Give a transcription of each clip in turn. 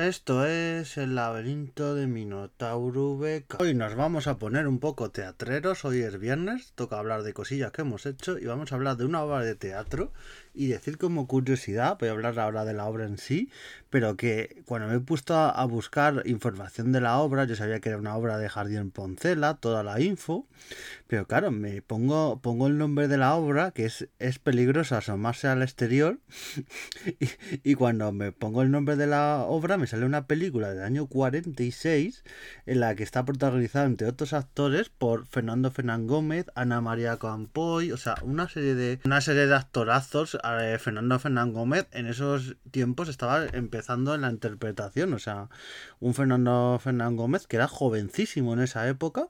Esto es el laberinto de Minotauro Beca. Hoy nos vamos a poner un poco teatreros, hoy es viernes, toca hablar de cosillas que hemos hecho y vamos a hablar de una obra de teatro y decir como curiosidad, voy a hablar ahora de la obra en sí, pero que cuando me he puesto a buscar información de la obra, yo sabía que era una obra de Jardín Poncela, toda la info, pero claro, me pongo, pongo el nombre de la obra, que es, es peligroso asomarse al exterior, y, y cuando me pongo el nombre de la obra me sale una película del año 46 en la que está protagonizada entre otros actores por Fernando Fernán Gómez, Ana María Campoy, o sea, una serie de una serie de actorazos Fernando Fernán Gómez en esos tiempos estaba empezando en la interpretación, o sea, un Fernando Fernán Gómez que era jovencísimo en esa época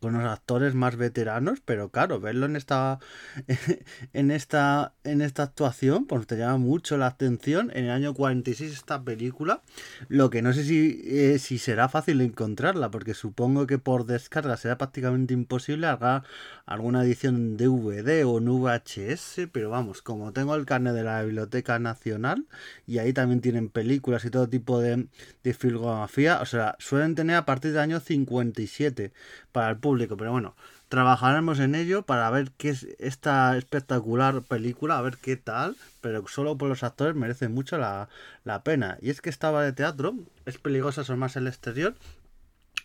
con los actores más veteranos, pero claro, verlo en esta en esta en esta actuación pues te llama mucho la atención. En el año 46 esta película, lo que no sé si, eh, si será fácil encontrarla, porque supongo que por descarga será prácticamente imposible haga alguna edición DVD o en VHS, pero vamos, como tengo el carnet de la Biblioteca Nacional y ahí también tienen películas y todo tipo de, de filmografía, o sea, suelen tener a partir del año 57 para el público, pero bueno, trabajaremos en ello para ver qué es esta espectacular película, a ver qué tal, pero solo por los actores merece mucho la, la pena. Y es que estaba de teatro, es peligrosa más el exterior,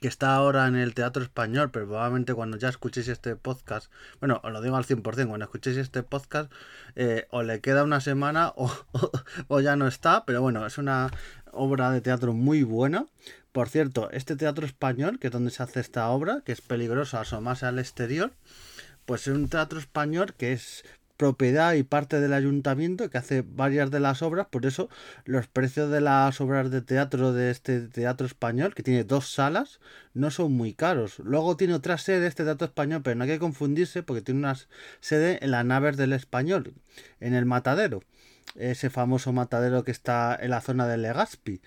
que está ahora en el Teatro Español, pero probablemente cuando ya escuchéis este podcast, bueno, os lo digo al 100%, cuando escuchéis este podcast, eh, o le queda una semana o, o, ya no está, pero bueno, es una obra de teatro muy buena. Por cierto, este Teatro Español, que es donde se hace esta obra, que es peligroso asomarse al exterior, pues es un teatro español que es propiedad y parte del ayuntamiento que hace varias de las obras, por eso los precios de las obras de teatro de este teatro español, que tiene dos salas, no son muy caros. Luego tiene otra sede este teatro español, pero no hay que confundirse porque tiene una sede en las naves del español, en el matadero ese famoso matadero que está en la zona de Legazpi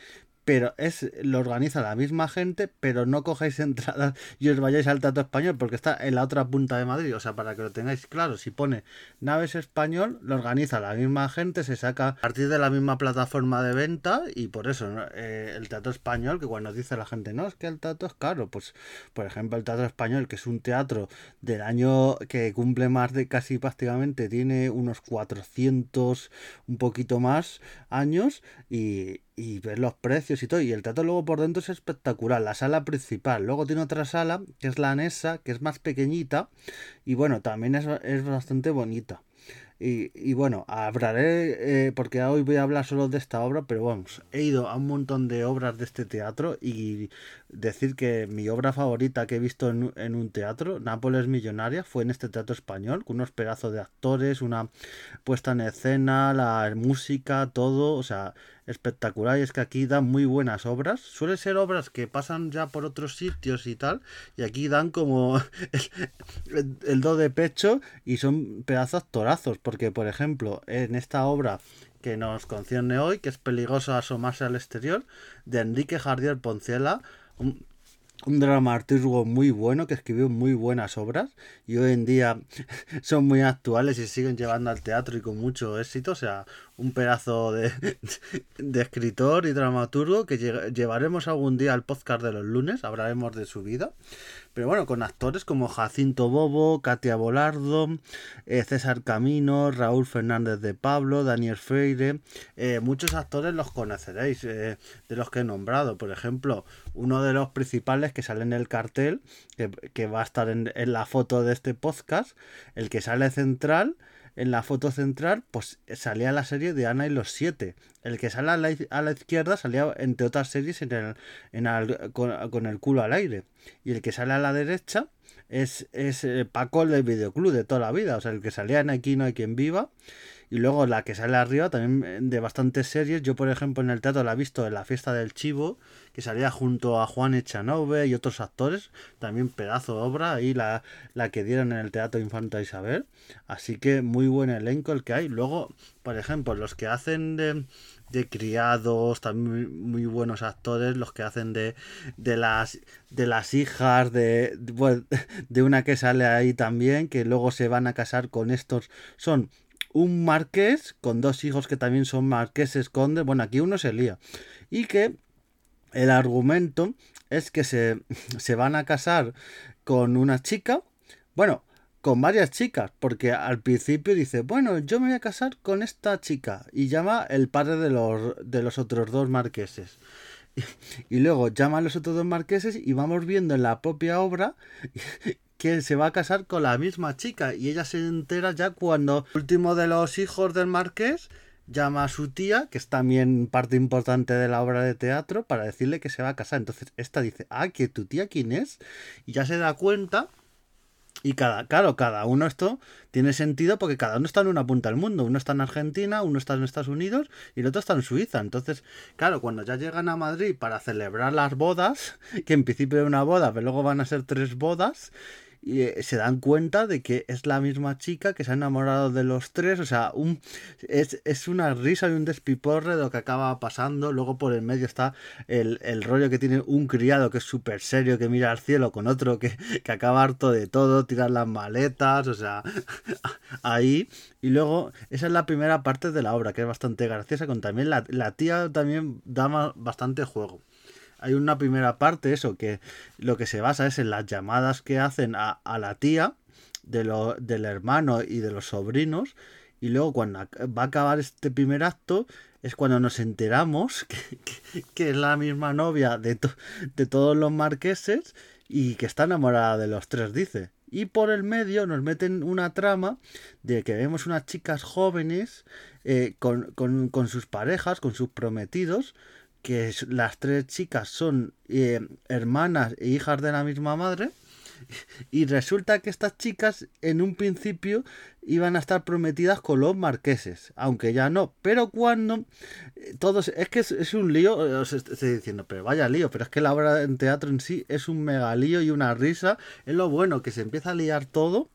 pero es lo organiza la misma gente, pero no cojáis entradas y os vayáis al Teatro Español porque está en la otra punta de Madrid, o sea, para que lo tengáis claro, si pone Naves Español, lo organiza la misma gente, se saca a partir de la misma plataforma de venta y por eso eh, el Teatro Español, que cuando dice la gente, no, es que el teatro es caro, pues por ejemplo el Teatro Español, que es un teatro del año que cumple más de casi prácticamente, tiene unos 400, un poquito más años y, y ver los precios y todo. Y el teatro luego por dentro es espectacular. La sala principal. Luego tiene otra sala, que es la anesa, que es más pequeñita. Y bueno, también es, es bastante bonita. Y, bueno, hablaré, eh, porque hoy voy a hablar solo de esta obra, pero vamos, he ido a un montón de obras de este teatro y decir que mi obra favorita que he visto en, en un teatro, Nápoles Millonaria, fue en este teatro español, con unos pedazos de actores, una puesta en escena, la música, todo, o sea, espectacular y es que aquí dan muy buenas obras. Suelen ser obras que pasan ya por otros sitios y tal, y aquí dan como el, do de pecho y son pedazos torazos, porque por ejemplo, en esta obra que nos concierne hoy, que es peligroso asomarse al exterior, de Enrique Jardier Poncela, un, un dramaturgo muy bueno que escribió muy buenas obras y hoy en día son muy actuales y siguen llevando al teatro y con mucho éxito. O sea, un pedazo de, de escritor y dramaturgo que llevaremos algún día al podcast de los lunes, hablaremos de su vida. Pero bueno, con actores como Jacinto Bobo, Katia Bolardo, eh, César Camino, Raúl Fernández de Pablo, Daniel Freire. Eh, muchos actores los conoceréis, eh, de los que he nombrado. Por ejemplo, uno de los principales que sale en el cartel, que, que va a estar en, en la foto de este podcast, el que sale central en la foto central, pues salía la serie de Ana y los siete. El que sale a la, izquierda salía, entre otras series, en el, en con, el culo al aire. Y el que sale a la derecha es, es eh, Paco el del videoclub de toda la vida. O sea, el que salía en Aquí no hay quien viva. Y luego la que sale arriba también eh, de bastantes series. Yo, por ejemplo, en el teatro la he visto en la fiesta del Chivo, que salía junto a Juan Echanove y otros actores. También pedazo de obra. Ahí la, la que dieron en el Teatro Infanta Isabel. Así que muy buen elenco el que hay. Luego, por ejemplo, los que hacen de, de criados, también muy, buenos actores, los que hacen de, de, las, de las hijas de, de, de una que sale ahí también, que luego se van a casar con estos, son un marqués con dos hijos que también son marqueses condes. Bueno, aquí uno se lía. Y que el argumento es que se, se van a casar con una chica. Bueno, con varias chicas, porque al principio dice, bueno, yo me voy a casar con esta chica y llama el padre de los, de los otros dos marqueses. Y, luego llama a los otros dos marqueses y vamos viendo en la propia obra que se va a casar con la misma chica y ella se entera ya cuando el último de los hijos del marqués llama a su tía, que es también parte importante de la obra de teatro, para decirle que se va a casar. Entonces esta dice, ah, que tu tía quién es, y ya se da cuenta y cada, claro, cada uno esto tiene sentido porque cada uno está en una punta del mundo. Uno está en Argentina, uno está en Estados Unidos y el otro está en Suiza. Entonces, claro, cuando ya llegan a Madrid para celebrar las bodas, que en principio es una boda, pero luego van a ser tres bodas, y eh, se dan cuenta de que es la misma chica que se ha enamorado de los tres. O sea, un, es, una risa y un despiporre de lo que acaba pasando. Luego por el medio está el, rollo que tiene un criado que es súper serio, que mira al cielo, con otro que, que acaba harto de todo, tirar las maletas, o sea, ahí. Y luego, esa es la primera parte de la obra, que es bastante graciosa, con también la, la tía también da bastante juego hay una primera parte, eso, que lo que se basa es en las llamadas que hacen a, la tía de lo, del hermano y de los sobrinos. Y luego cuando va a acabar este primer acto es cuando nos enteramos que, es la misma novia de, de todos los marqueses y que está enamorada de los tres, dice. Y por el medio nos meten una trama de que vemos unas chicas jóvenes eh, con, con sus parejas, con sus prometidos, que las tres chicas son eh, hermanas e hijas de la misma madre. Y resulta que estas chicas en un principio iban a estar prometidas con los marqueses, aunque ya no. Pero cuando eh, todos, es que es, un lío, os estoy diciendo, pero vaya lío, pero es que la obra en teatro en sí es un mega lío y una risa. Es lo bueno que se empieza a liar todo.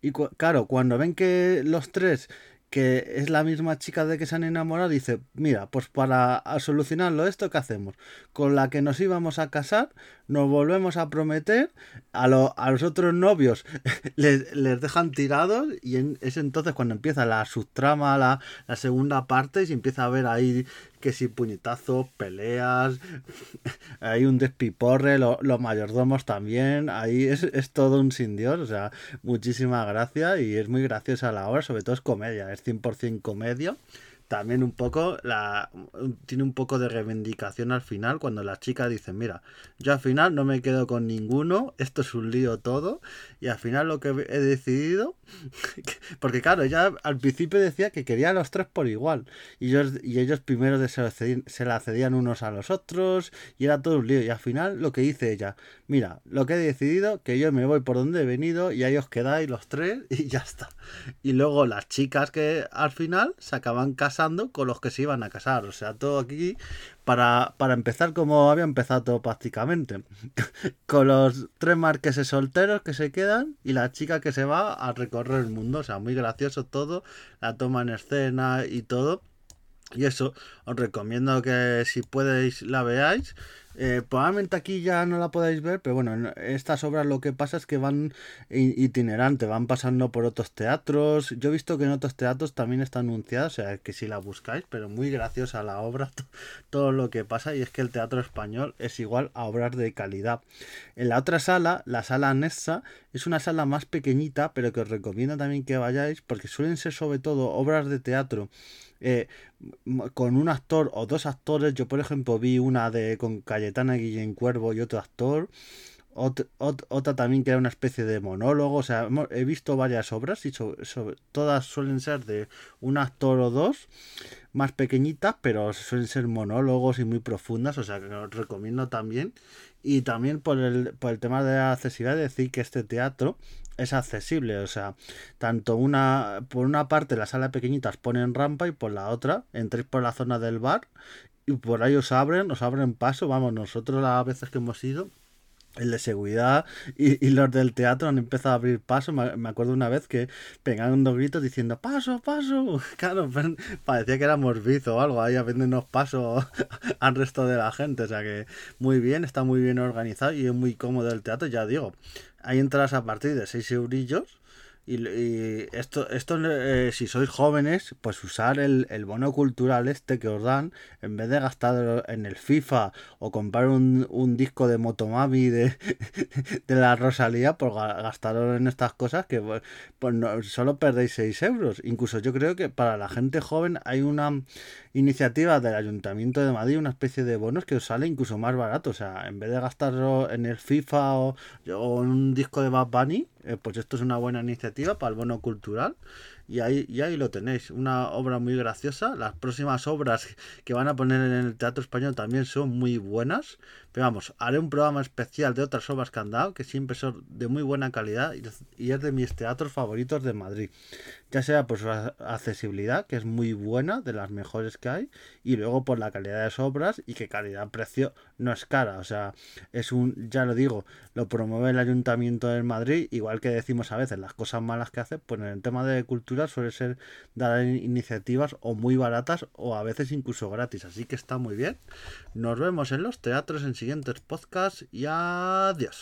Y claro, cuando ven que los tres que es la misma chica de que se han enamorado, dice, mira, pues para solucionarlo esto, ¿qué hacemos? Con la que nos íbamos a casar, nos volvemos a prometer, a, a los otros novios les, les, dejan tirados y es entonces cuando empieza la subtrama, la, la segunda parte y se empieza a ver ahí que si puñetazos, peleas, hay un despiporre, los mayordomos también, ahí es, es, todo un sin Dios, o sea, muchísimas gracias y es muy graciosa la obra, sobre todo es comedia, es 100% comedia también un poco la tiene un poco de reivindicación al final cuando la chica dice mira yo al final no me quedo con ninguno esto es un lío todo y al final lo que he decidido porque claro ella al principio decía que quería a los tres por igual y ellos y ellos primero se, se la cedían unos a los otros y era todo un lío y al final lo que dice ella mira lo que he decidido que yo me voy por donde he venido y ahí os quedáis los tres y ya está y luego las chicas que al final se acaban con los que se iban a casar. O sea, todo aquí para, para empezar como había empezado todo prácticamente. con los tres marqueses solteros que se quedan y la chica que se va a recorrer el mundo. O sea, muy gracioso todo. La toma en escena y todo. Y eso, os recomiendo que si podéis la veáis. Eh, probablemente aquí ya no la podáis ver, pero bueno, en estas obras lo que pasa es que van itinerantes, van pasando por otros teatros. Yo he visto que en otros teatros también está anunciada, o sea que si la buscáis, pero muy graciosa la obra, todo lo que pasa, y es que el teatro español es igual a obras de calidad. En la otra sala, la sala anexa, es una sala más pequeñita, pero que os recomiendo también que vayáis, porque suelen ser sobre todo obras de teatro eh, con un actor o dos actores. Yo, por ejemplo, vi una de con Cayetana Guillén Cuervo y otro actor. otra también que era una especie de monólogo. O sea, he visto varias obras y todas suelen ser de un actor o dos, más pequeñitas, pero suelen ser monólogos y muy profundas. O sea, que os recomiendo también. Y también por el, por el tema de la accesibilidad, decir que este teatro es accesible. O sea, tanto una, por una parte la sala pequeñitas ponen rampa y por la otra entréis por la zona del bar y por ahí os abren, os abren paso. Vamos, nosotros las veces que hemos ido, el de seguridad y, los del teatro han empezado a abrir paso. Me, acuerdo una vez que pegaron dos gritos diciendo paso, paso. Claro, parecía que era morbizo o algo ahí abriéndonos paso al resto de la gente. O sea que muy bien, está muy bien organizado y es muy cómodo el teatro, ya digo. Hay entradas a partir de 6 eurillos Y, esto, esto eh, si sois jóvenes, pues usar el, el, bono cultural este que os dan, en vez de gastar en el FIFA o comprar un, un disco de Motomami de, de la Rosalía, pues gastarlo en estas cosas que pues, pues solo perdéis 6 euros. Incluso yo creo que para la gente joven hay una iniciativa del Ayuntamiento de Madrid, una especie de bonos que os sale incluso más barato. O sea, en vez de gastarlo en el FIFA o, o en un disco de Bad Bunny, eh, pues esto es una buena iniciativa para el bono cultural. Y ahí, y ahí lo tenéis, una obra muy graciosa. Las próximas obras que van a poner en el Teatro Español también son muy buenas. Vamos, haré un programa especial de otras obras que han dado, que siempre son de muy buena calidad y es de mis teatros favoritos de Madrid. Ya sea por su accesibilidad, que es muy buena, de las mejores que hay, y luego por la calidad de las obras y que calidad-precio no es cara. O sea, es un, ya lo digo, lo promueve el Ayuntamiento de Madrid, igual que decimos a veces las cosas malas que hace, pues en el tema de cultura suele ser dar iniciativas o muy baratas o a veces incluso gratis. Así que está muy bien. Nos vemos en los teatros en siguientes podcasts y adiós.